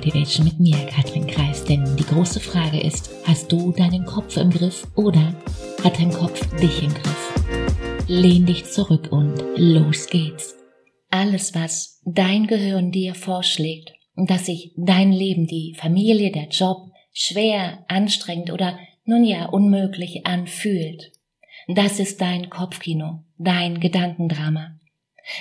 Motivation mit mir, Katrin Kreis. Denn die große Frage ist, hast du deinen Kopf im Griff oder hat dein Kopf dich im Griff? Lehn dich zurück und los geht's. Alles, was dein Gehirn dir vorschlägt, dass sich dein Leben, die Familie, der Job schwer, anstrengend oder nun ja unmöglich anfühlt, das ist dein Kopfkino, dein Gedankendrama.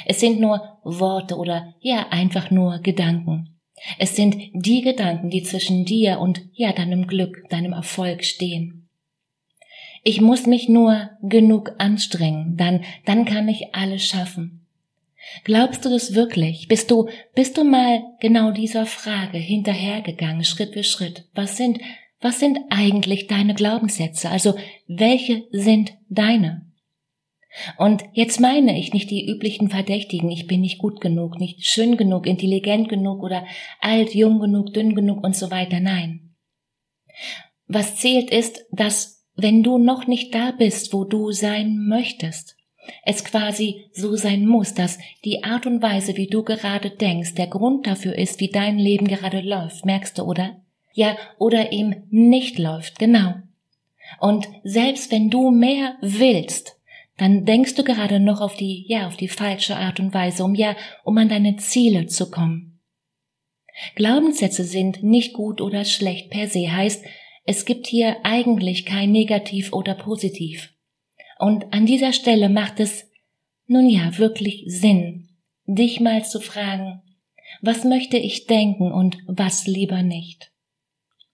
Es sind nur Worte oder ja einfach nur Gedanken. Es sind die Gedanken, die zwischen dir und ja deinem Glück, deinem Erfolg stehen. Ich muss mich nur genug anstrengen, dann, dann kann ich alles schaffen. Glaubst du das wirklich? Bist du, bist du mal genau dieser Frage hinterhergegangen, Schritt für Schritt? Was sind, was sind eigentlich deine Glaubenssätze? Also, welche sind deine? Und jetzt meine ich nicht die üblichen Verdächtigen, ich bin nicht gut genug, nicht schön genug, intelligent genug oder alt, jung genug, dünn genug und so weiter, nein. Was zählt ist, dass wenn du noch nicht da bist, wo du sein möchtest, es quasi so sein muss, dass die Art und Weise, wie du gerade denkst, der Grund dafür ist, wie dein Leben gerade läuft, merkst du, oder? Ja, oder eben nicht läuft, genau. Und selbst wenn du mehr willst, dann denkst du gerade noch auf die, ja, auf die falsche Art und Weise, um ja, um an deine Ziele zu kommen. Glaubenssätze sind nicht gut oder schlecht per se, heißt, es gibt hier eigentlich kein Negativ oder Positiv. Und an dieser Stelle macht es, nun ja, wirklich Sinn, dich mal zu fragen, was möchte ich denken und was lieber nicht.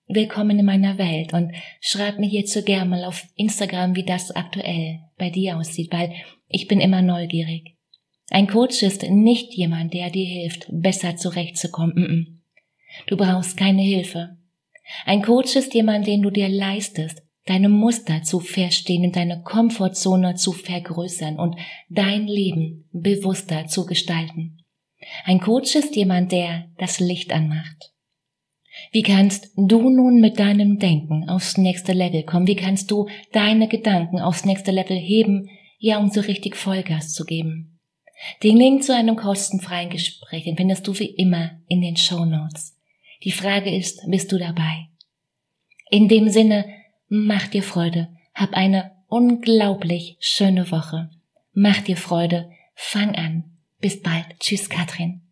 Willkommen in meiner Welt und schreib mir hierzu gerne mal auf Instagram, wie das aktuell bei dir aussieht, weil ich bin immer neugierig. Ein Coach ist nicht jemand, der dir hilft, besser zurechtzukommen. Du brauchst keine Hilfe. Ein Coach ist jemand, den du dir leistest, deine Muster zu verstehen und deine Komfortzone zu vergrößern und dein Leben bewusster zu gestalten. Ein Coach ist jemand, der das Licht anmacht. Wie kannst du nun mit deinem Denken aufs nächste Level kommen? Wie kannst du deine Gedanken aufs nächste Level heben, ja, um so richtig Vollgas zu geben? Den Link zu einem kostenfreien Gespräch findest du wie immer in den Show Notes. Die Frage ist, bist du dabei? In dem Sinne, mach dir Freude, hab eine unglaublich schöne Woche. Mach dir Freude, fang an. Bis bald. Tschüss, Katrin.